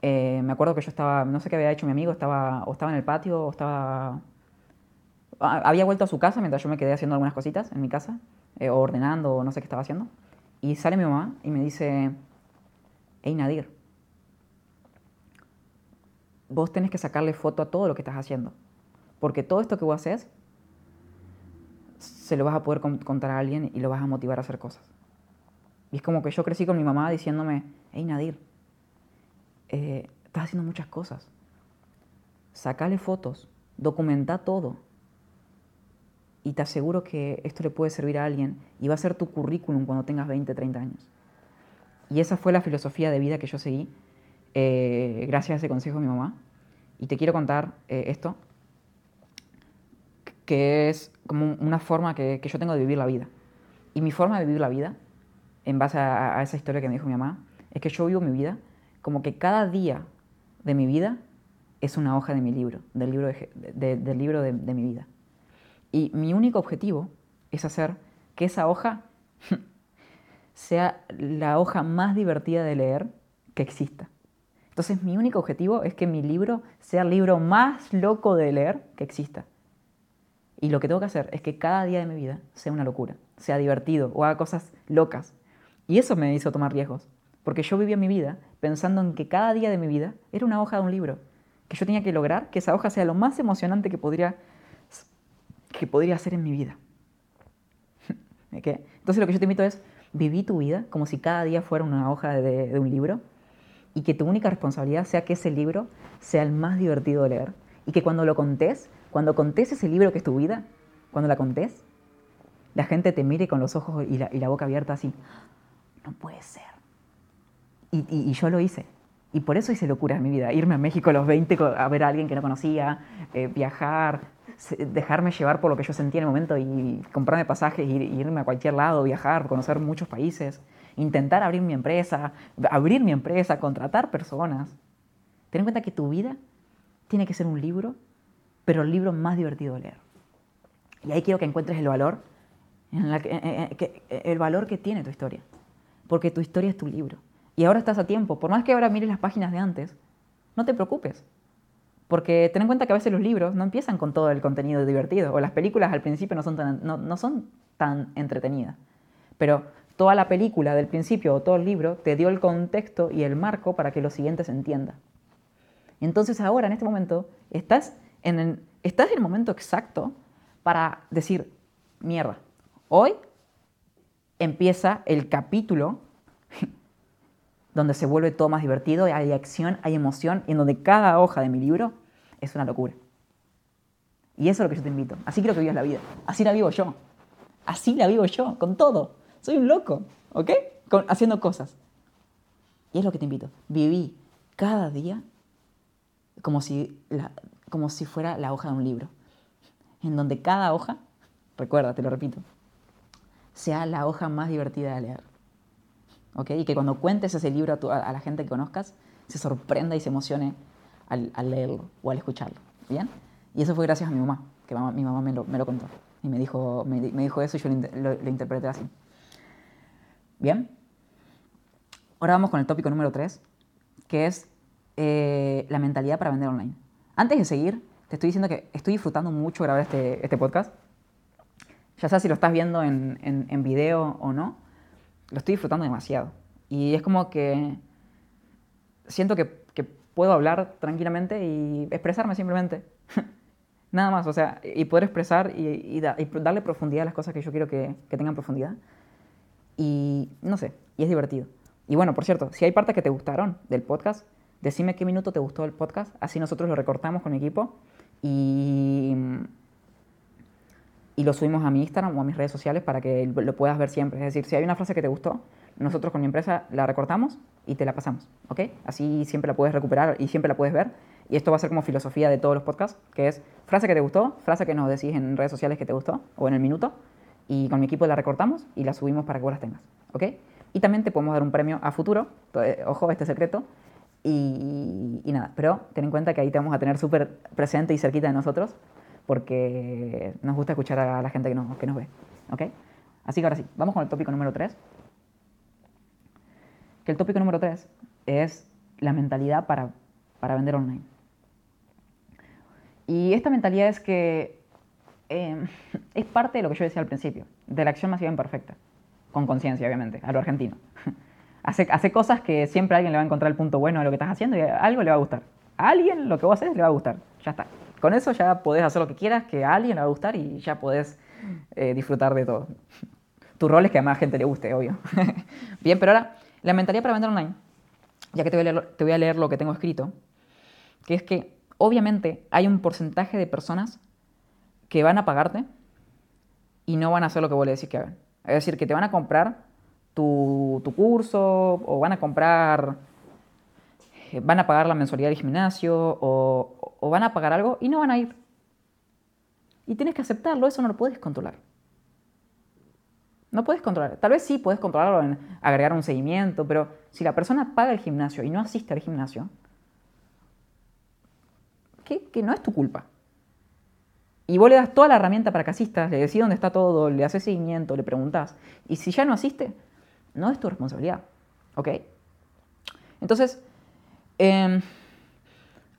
eh, me acuerdo que yo estaba, no sé qué había hecho mi amigo, estaba, o estaba en el patio, o estaba... Había vuelto a su casa mientras yo me quedé haciendo algunas cositas en mi casa, eh, ordenando, o no sé qué estaba haciendo. Y sale mi mamá y me dice, hey Nadir, vos tenés que sacarle foto a todo lo que estás haciendo. Porque todo esto que vos haces se lo vas a poder contar a alguien y lo vas a motivar a hacer cosas. Y es como que yo crecí con mi mamá diciéndome, hey Nadir, eh, estás haciendo muchas cosas. Sacale fotos documenta todo. Y te aseguro que esto le puede servir a alguien y va a ser tu currículum cuando tengas 20, 30 años. Y esa fue la filosofía de vida que yo seguí eh, gracias a ese consejo de mi mamá. Y te quiero contar eh, esto, que es como una forma que, yo tengo de vivir la vida. Y mi forma de vivir la vida, en base a, esa historia que me dijo mi mamá, es que yo vivo mi vida como que cada día de mi vida es una hoja de mi libro, del libro del libro de mi vida. Y mi único objetivo es hacer que esa hoja sea la hoja más divertida de leer que exista. Entonces mi único objetivo es que mi libro sea el libro más loco de leer que exista. Y lo que tengo que hacer es que cada día de mi vida sea una locura, sea divertido o haga cosas locas. Y eso me hizo tomar riesgos, porque yo vivía mi vida pensando en que cada día de mi vida era una hoja de un libro, que yo tenía que lograr que esa hoja sea lo más emocionante que podría, que podría hacer en mi vida. Entonces lo que yo te invito es, viví tu vida como si cada día fuera una hoja de, un libro y que tu única responsabilidad sea que ese libro sea el más divertido de leer y que cuando lo contés cuando contés ese libro que es tu vida, cuando la contés, la gente te mire con los ojos y la, boca abierta así. No puede ser. Y, yo lo hice. Y por eso hice locura en mi vida. Irme a México a los 20 a ver a alguien que no conocía, eh, viajar, dejarme llevar por lo que yo sentía en el momento y comprarme pasajes, ir, irme a cualquier lado, viajar, conocer muchos países, intentar abrir mi empresa, abrir mi empresa, contratar personas. Ten en cuenta que tu vida tiene que ser un libro pero el libro más divertido de leer. Y ahí quiero que encuentres el valor, en la que, el valor que tiene tu historia, porque tu historia es tu libro. Y ahora estás a tiempo, por más que ahora mires las páginas de antes, no te preocupes, porque ten en cuenta que a veces los libros no empiezan con todo el contenido divertido, o las películas al principio no son tan, no son tan entretenidas, pero toda la película del principio o todo el libro te dio el contexto y el marco para que lo siguiente se entienda. Entonces ahora, en este momento, estás estás en el momento exacto para decir, mierda, hoy empieza el capítulo donde se vuelve todo más divertido, hay acción, hay emoción, y en donde cada hoja de mi libro es una locura. Y eso es lo que yo te invito. Así quiero que vivas la vida. Así la vivo yo. Así la vivo yo, con todo. Soy un loco, ¿ok? haciendo cosas. Y es lo que te invito. Viví cada día como si como si fuera la hoja de un libro, en donde cada hoja, recuerda, te lo repito, sea la hoja más divertida de leer. ¿Ok? Y que cuando cuentes ese libro a, la gente que conozcas, se sorprenda y se emocione al, leerlo o al escucharlo. ¿Bien? Y eso fue gracias a mi mamá, que mi mamá me lo, contó. Y me dijo, me, dijo eso y yo lo, interpreté así. ¿Bien? Ahora vamos con el tópico número 3, que es eh, la mentalidad para vender online. Antes de seguir, te estoy diciendo que estoy disfrutando mucho grabar este, este podcast. Ya sea si lo estás viendo en, en, video o no, lo estoy disfrutando demasiado. Y es como que siento que puedo hablar tranquilamente y expresarme simplemente. Nada más, o sea, y poder expresar y, y, darle profundidad a las cosas que yo quiero que, que, tengan profundidad. Y no sé, y es divertido. Y bueno, por cierto, si hay partes que te gustaron del podcast, Decime qué minuto te gustó el podcast, así nosotros lo recortamos con mi equipo y, y lo subimos a mi Instagram o a mis redes sociales para que lo puedas ver siempre. Es decir, si hay una frase que te gustó, nosotros con mi empresa la recortamos y te la pasamos, ¿ok? Así siempre la puedes recuperar y siempre la puedes ver. Y esto va a ser como filosofía de todos los podcasts, que es frase que te gustó, frase que nos decís en redes sociales que te gustó o en el minuto, y con mi equipo la recortamos y la subimos para que vos las tengas, ¿ok? Y también te podemos dar un premio a futuro, ojo, este secreto, y, nada, pero ten en cuenta que ahí te vamos a tener súper presente y cerquita de nosotros, porque nos gusta escuchar a la gente que nos, que nos ve. ¿Ok? Así que ahora sí, vamos con el tópico número 3. Que el tópico número 3 es la mentalidad para, para vender online. Y esta mentalidad es que em, es parte de lo que yo decía al principio, de la acción masiva imperfecta, con conciencia, obviamente, a lo argentino. Hace, hace cosas que siempre alguien le va a encontrar el punto bueno de lo que estás haciendo y algo le va a gustar. A alguien lo que vos haces le va a gustar. Ya está. Con eso ya podés hacer lo que quieras, que a alguien le va a gustar y ya podés eh, disfrutar de todo. Tu rol es que a más gente le guste, obvio. Bien, pero ahora, la mentalidad para vender online, ya que te voy, a leer, lo que tengo escrito, que es que obviamente hay un porcentaje de personas que van a pagarte y no van a hacer lo que vos le decís que hagan. Es decir, que te van a comprar tu, tu curso o van a comprar, eh, van a pagar la mensualidad del gimnasio o, o van a pagar algo y no van a ir. Y tienes que aceptarlo, eso no lo puedes controlar. No puedes controlar. Tal vez sí puedes controlarlo en agregar un seguimiento, pero si la persona paga el gimnasio y no asiste al gimnasio, que, no es tu culpa. Y vos le das toda la herramienta para que asistas, le decís dónde está todo, le haces seguimiento, le preguntás. Y si ya no asiste, no es tu responsabilidad. ¿Ok? Entonces, em,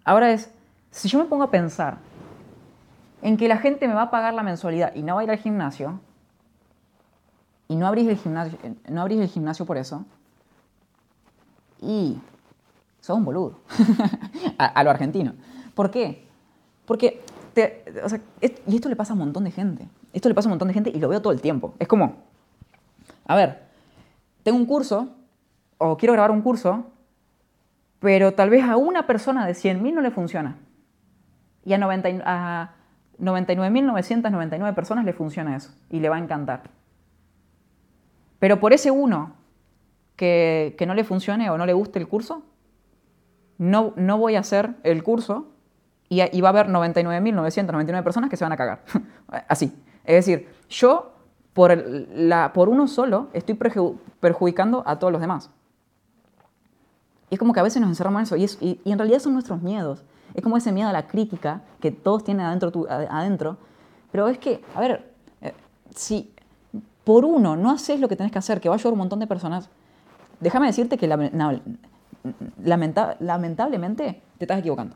ahora es, si yo me pongo a pensar en que la gente me va a pagar la mensualidad y no va a ir al gimnasio, y no abrís el gimnasio, no abrís el gimnasio por eso, y sos un boludo, a, lo argentino. ¿Por qué? Porque, y esto le pasa a un montón de gente, esto le pasa a un montón de gente y lo veo todo el tiempo. Es como, a ver, tengo un curso, o quiero grabar un curso, pero tal vez a una persona de 100.000 no le funciona. Y a, a 99.999 personas le funciona eso y le va a encantar. Pero por ese uno que, no le funcione o no le guste el curso, no, no voy a hacer el curso y, va a haber 99.999 personas que se van a cagar. Así. Es decir, yo por, la, por uno solo estoy perjudicando a todos los demás. Y es como que a veces nos encerramos en eso y, y, y en realidad son nuestros miedos. Es como ese miedo a la crítica que todos tienen adentro, adentro. Pero es que, a ver, eh, si por uno no haces lo que tenés que hacer, que va a ayudar un montón de personas, déjame decirte que lamentablemente te estás equivocando.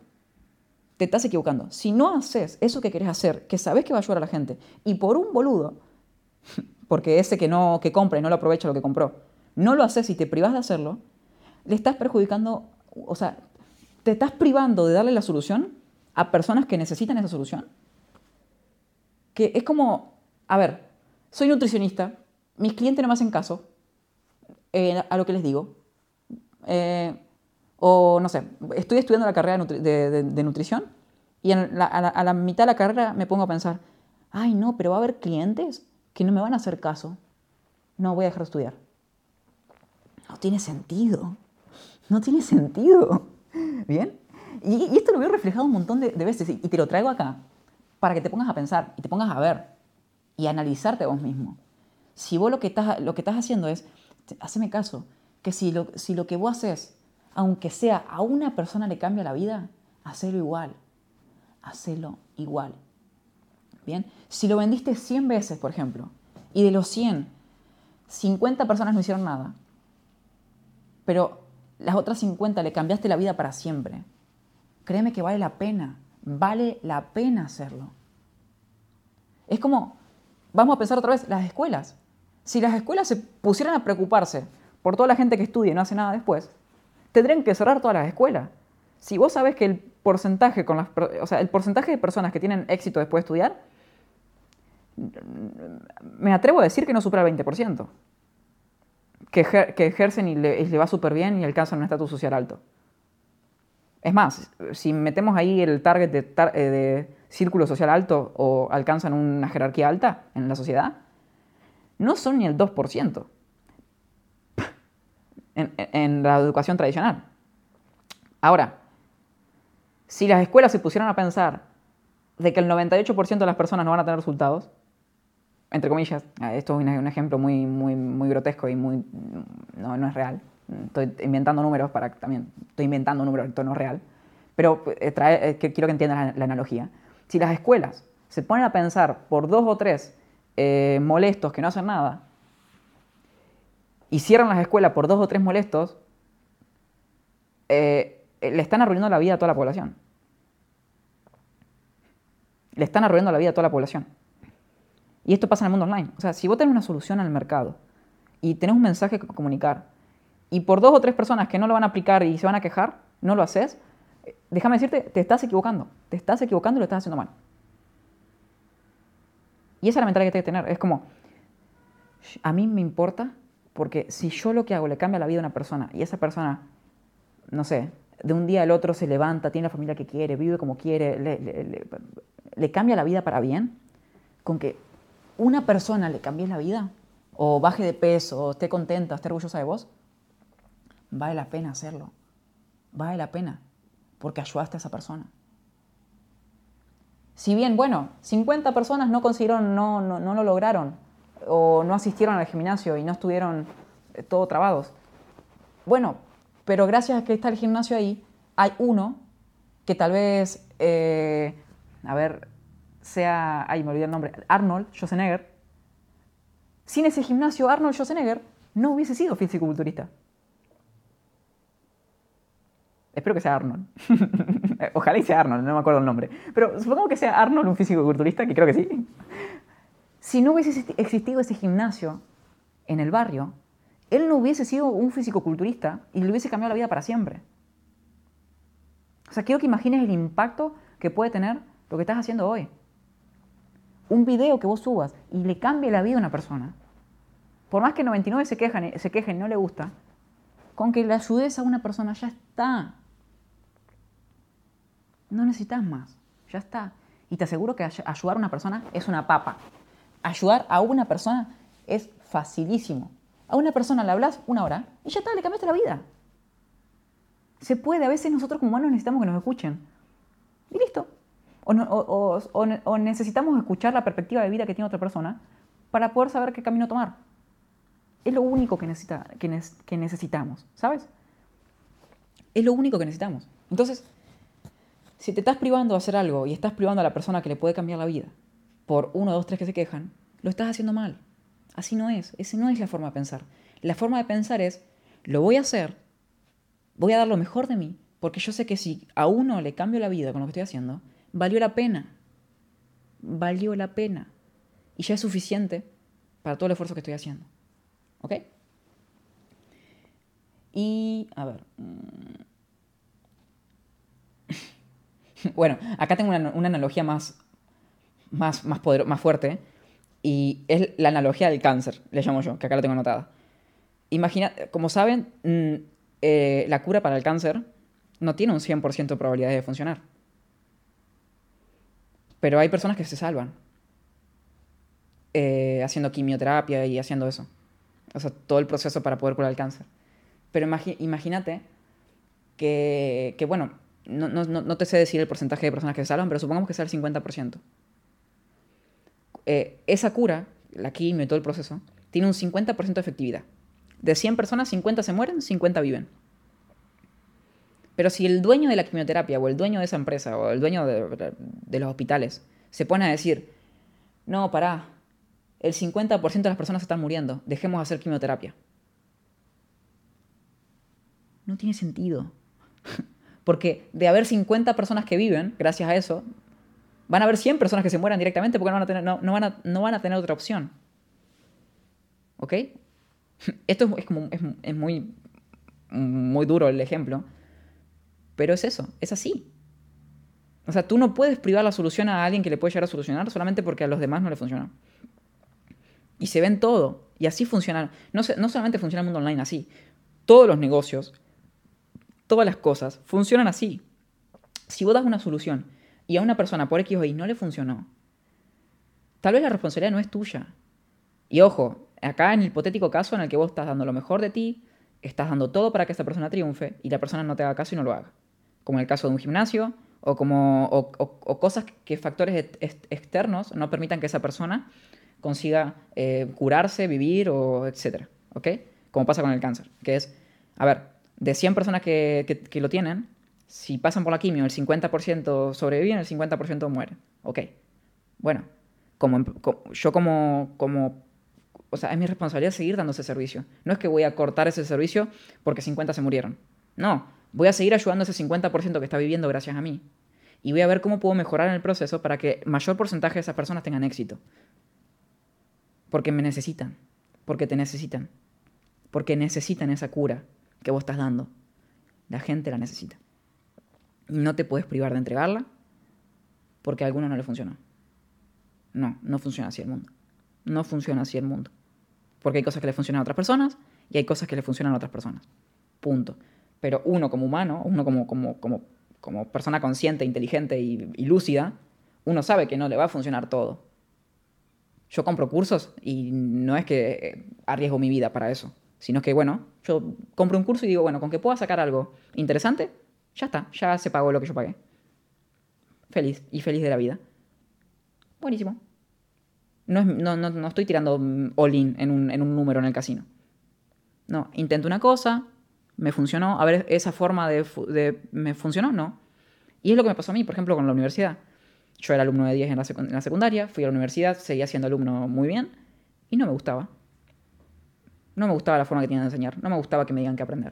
Te estás equivocando. Si no haces eso que querés hacer, que sabes que va a ayudar a la gente, y por un boludo, porque ese que no que compra y no lo aprovecha lo que compró, no lo haces y te privas de hacerlo, le estás perjudicando, o sea, te estás privando de darle la solución a personas que necesitan esa solución. Que es como, a ver, soy nutricionista, mis clientes no me hacen caso eh, a lo que les digo. Eh, o no sé, estoy estudiando la carrera de, nutrición y a, la, mitad de la carrera me pongo a pensar, ay no, pero va a haber clientes que no me van a hacer caso. No, voy a dejar de estudiar. No tiene sentido. No tiene sentido. ¿Bien? Y, esto lo veo reflejado un montón de, veces y, te lo traigo acá para que te pongas a pensar y te pongas a ver y analizarte a vos mismo. Si vos lo que estás, lo que estás haciendo es, haceme caso, que si lo, si lo que vos haces, aunque sea a una persona le cambia la vida, hacelo igual. Hacelo igual. Bien, si lo vendiste 100 veces, por ejemplo, y de los 100, 50 personas no hicieron nada, pero las otras 50 le cambiaste la vida para siempre. Créeme que vale la pena, vale la pena hacerlo. Es como, vamos a pensar otra vez, las escuelas. Si las escuelas se pusieran a preocuparse por toda la gente que estudia y no hace nada después, tendrían que cerrar todas las escuelas. Si vos sabés que el porcentaje, con las, o sea, el porcentaje de personas que tienen éxito después de estudiar, me atrevo a decir que no supera el 20% que, ejercen y le, va súper bien y alcanzan un estatus social alto. Es más, si metemos ahí el target de, eh, de, círculo social alto o alcanzan una jerarquía alta en la sociedad, no son ni el 2% en, en la educación tradicional. Ahora, si las escuelas se pusieran a pensar de que el 98% de las personas no van a tener resultados, entre comillas, ah, esto es un ejemplo muy, muy, muy grotesco y muy, no, no es real. Estoy inventando números para también, estoy inventando números, esto no es real. Pero eh, eh, quiero que entiendan la, analogía. Si las escuelas se ponen a pensar por dos o tres eh, molestos que no hacen nada y cierran las escuelas por dos o tres molestos, le están arruinando la vida a toda la población. Le están arruinando la vida a toda la población. Y esto pasa en el mundo online. O sea, si vos tenés una solución al mercado y tenés un mensaje que comunicar y por dos o tres personas que no lo van a aplicar y se van a quejar, no lo haces, eh, déjame decirte, te estás equivocando. Te estás equivocando y lo estás haciendo mal. Y esa es la mentalidad que tienes que tener. Es como, a mí me importa porque si yo lo que hago le cambia la vida a una persona y esa persona, no sé, de un día al otro se levanta, tiene la familia que quiere, vive como quiere, le, cambia la vida para bien, con que una persona le cambie la vida, o baje de peso, o esté contenta, esté orgullosa de vos, vale la pena hacerlo. Vale la pena, porque ayudaste a esa persona. Si bien, bueno, 50 personas no consiguieron, no, no, no lo lograron, o no asistieron al gimnasio y no estuvieron eh, todo trabados. Bueno, pero gracias a que está el gimnasio ahí, hay uno que tal vez, eh, a ver, sea, ay, me olvidé el nombre, Arnold Schwarzenegger. Sin ese gimnasio, Arnold Schwarzenegger no hubiese sido físico-culturista. Espero que sea Arnold. Ojalá sea Arnold, no me acuerdo el nombre. Pero supongo que sea Arnold un físico-culturista, que creo que sí. Si no hubiese existido ese gimnasio en el barrio, él no hubiese sido un fisicoculturista y le hubiese cambiado la vida para siempre. O sea, quiero que imagines el impacto que puede tener lo que estás haciendo hoy. Un video que vos subas y le cambie la vida a una persona. Por más que 99 se, quejan, se quejen no le gusta, con que le ayudes a una persona ya está. No necesitas más, ya está. Y te aseguro que ayudar a una persona es una papa. Ayudar a una persona es facilísimo. A una persona le hablas una hora y ya está, le cambiaste la vida. Se puede, a veces nosotros como humanos necesitamos que nos escuchen. Y listo. O, necesitamos escuchar la perspectiva de vida que tiene otra persona para poder saber qué camino tomar. Es lo único que, necesita, que, que necesitamos, ¿sabes? Es lo único que necesitamos. Entonces, si te estás privando de hacer algo y estás privando a la persona que le puede cambiar la vida por uno, dos, tres que se quejan, lo estás haciendo mal. Así no es, esa no es la forma de pensar. La forma de pensar es, lo voy a hacer, voy a dar lo mejor de mí, porque yo sé que si a uno le cambio la vida con lo que estoy haciendo, valió la pena. Valió la pena. Y ya es suficiente para todo el esfuerzo que estoy haciendo. ¿Ok? Y, a ver. Bueno, acá tengo una, analogía más, más, más, más fuerte y es la analogía del cáncer, le llamo yo, que acá la tengo anotada. Imagina, como saben, mm, eh, la cura para el cáncer no tiene un 100% de probabilidades de funcionar. Pero hay personas que se salvan eh, haciendo quimioterapia y haciendo eso. O sea, todo el proceso para poder curar el cáncer. Pero imagínate que, que, bueno, no, no, no, te sé decir el porcentaje de personas que se salvan, pero supongamos que sea el 50%. Eh, esa cura, la quimio y todo el proceso, tiene un 50% de efectividad. De 100 personas, 50 se mueren, 50 viven. Pero si el dueño de la quimioterapia o el dueño de esa empresa o el dueño de, los hospitales se pone a decir, no, pará, el 50% de las personas están muriendo, dejemos de hacer quimioterapia. No tiene sentido. Porque de haber 50 personas que viven, gracias a eso, Van a haber 100 personas que se mueran directamente porque no van a tener, no, van, a, no van a tener otra opción. ¿Ok? Esto es, como, es, muy, muy duro el ejemplo, pero es eso, es así. O sea, tú no puedes privar la solución a alguien que le puede llegar a solucionar solamente porque a los demás no le funciona. Y se ven todo. Y así funciona. No, no solamente funciona el mundo online así. Todos los negocios, todas las cosas funcionan así. Si vos das una solución y a una persona por X o Y no le funcionó, tal vez la responsabilidad no es tuya. Y ojo, acá en el hipotético caso en el que vos estás dando lo mejor de ti, estás dando todo para que esta persona triunfe y la persona no te haga caso y no lo haga. Como en el caso de un gimnasio o, como, o, cosas que factores externos no permitan que esa persona consiga eh, curarse, vivir o etcétera. ¿Ok? Como pasa con el cáncer, que es, a ver, de 100 personas que, que lo tienen, si pasan por la quimio, el 50% sobreviven, el 50% mueren. Ok. Bueno, como, yo como, como, o sea, es mi responsabilidad seguir dando ese servicio. No es que voy a cortar ese servicio porque 50 se murieron. No, voy a seguir ayudando a ese 50% que está viviendo gracias a mí. Y voy a ver cómo puedo mejorar en el proceso para que mayor porcentaje de esas personas tengan éxito. Porque me necesitan. Porque te necesitan. Porque necesitan esa cura que vos estás dando. La gente la necesita no te puedes privar de entregarla porque a alguno no le funciona. No, no funciona así el mundo. No funciona así el mundo. Porque hay cosas que le funcionan a otras personas y hay cosas que le funcionan a otras personas. Punto. Pero uno como humano, uno como, como, como, como persona consciente, inteligente y, y lúcida, uno sabe que no le va a funcionar todo. Yo compro cursos y no es que eh, arriesgo mi vida para eso, sino que, bueno, yo compro un curso y digo, bueno, con que pueda sacar algo interesante, ya está, ya se pagó lo que yo pagué. Feliz y feliz de la vida. Buenísimo. No, no, no, estoy tirando all-in en un, en un número en el casino. No, intento una cosa, me funcionó, a ver, esa forma de, de, ¿me funcionó? No. Y es lo que me pasó a mí, por ejemplo, con la universidad. Yo era alumno de 10 en la, en la secundaria, fui a la universidad, seguía siendo alumno muy bien y no me gustaba. No me gustaba la forma que tenían de enseñar, no me gustaba que me digan que aprender.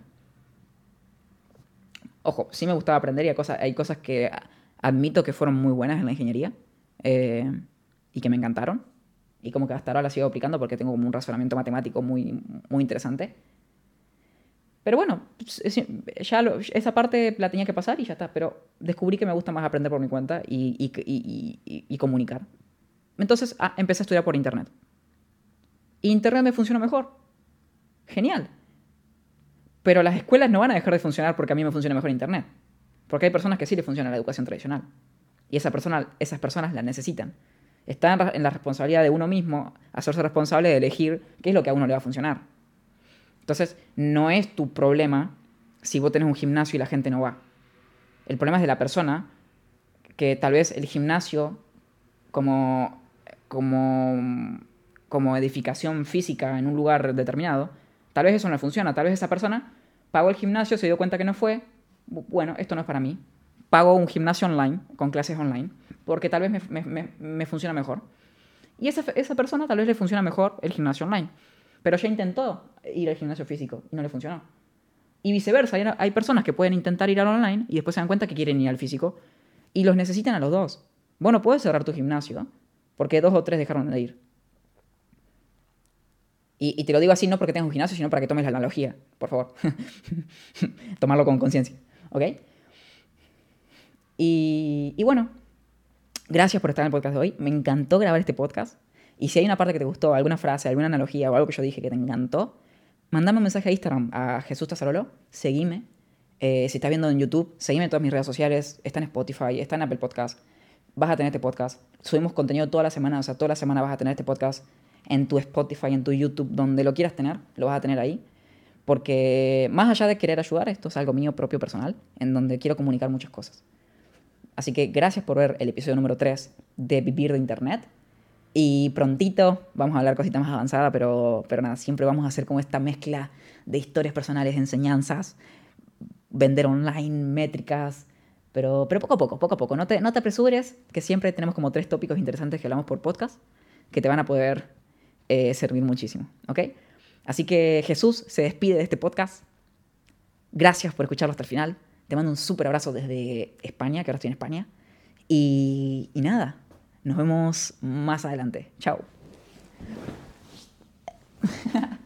Ojo, sí me gustaba aprender y hay cosas, hay cosas que admito que fueron muy buenas en la ingeniería eh, y que me encantaron. Y como que hasta ahora las sigo aplicando porque tengo como un razonamiento matemático muy, muy interesante. Pero bueno, ya esa parte la tenía que pasar y ya está. Pero descubrí que me gusta más aprender por mi cuenta y, comunicar. Entonces ah, empecé a estudiar por internet. Internet me funciona mejor. Genial. Pero las escuelas no van a dejar de funcionar porque a mí me funciona mejor internet. Porque hay personas que sí les funciona la educación tradicional. Y esa persona, esas personas la necesitan. Está en la responsabilidad de uno mismo hacerse responsable de elegir qué es lo que a uno le va a funcionar. Entonces, no es tu problema si vos tenés un gimnasio y la gente no va. El problema es de la persona que tal vez el gimnasio como, como, como edificación física en un lugar determinado, tal vez eso no funciona. Tal vez esa persona pagó el gimnasio, se dio cuenta que no fue. Bueno, esto no es para mí. Pago un gimnasio online, con clases online, porque tal vez me, funciona mejor. Y esa, esa persona tal vez le funciona mejor el gimnasio online. Pero ya intentó ir al gimnasio físico y no le funcionó. Y viceversa, hay, personas que pueden intentar ir al online y después se dan cuenta que quieren ir al físico y los necesitan a los dos. Bueno, puedes cerrar tu gimnasio porque dos o tres dejaron de ir. Y, te lo digo así no porque tengas un gimnasio, sino para que tomes la analogía, por favor. Tomarlo con conciencia, ¿ok? Y, bueno, gracias por estar en el podcast de hoy. Me encantó grabar este podcast. Y si hay una parte que te gustó, alguna frase, alguna analogía o algo que yo dije que te encantó, mandame un mensaje a Instagram, a Jesús Tazarolo, seguime. Eh, si estás viendo en YouTube, seguime en todas mis redes sociales, está en Spotify, está en Apple Podcast. Vas a tener este podcast. Subimos contenido toda la semana, o sea, toda la semana vas a tener este podcast en tu Spotify, en tu YouTube, donde lo quieras tener, lo vas a tener ahí. Porque más allá de querer ayudar, esto es algo mío propio personal, en donde quiero comunicar muchas cosas. Así que gracias por ver el episodio número 3 de Vivir de Internet. Y prontito vamos a hablar cositas más avanzadas, pero, pero nada, siempre vamos a hacer como esta mezcla de historias personales, enseñanzas, vender online, métricas, pero, pero poco a poco, poco a poco. No te, no te apresures, que siempre tenemos como tres tópicos interesantes que hablamos por podcast, que te van a poder eh, servir muchísimo, ¿ok? Así que Jesús se despide de este podcast. Gracias por escucharlo hasta el final. Te mando un súper abrazo desde España, que ahora estoy en España. Y nada, nos vemos más adelante. Chao.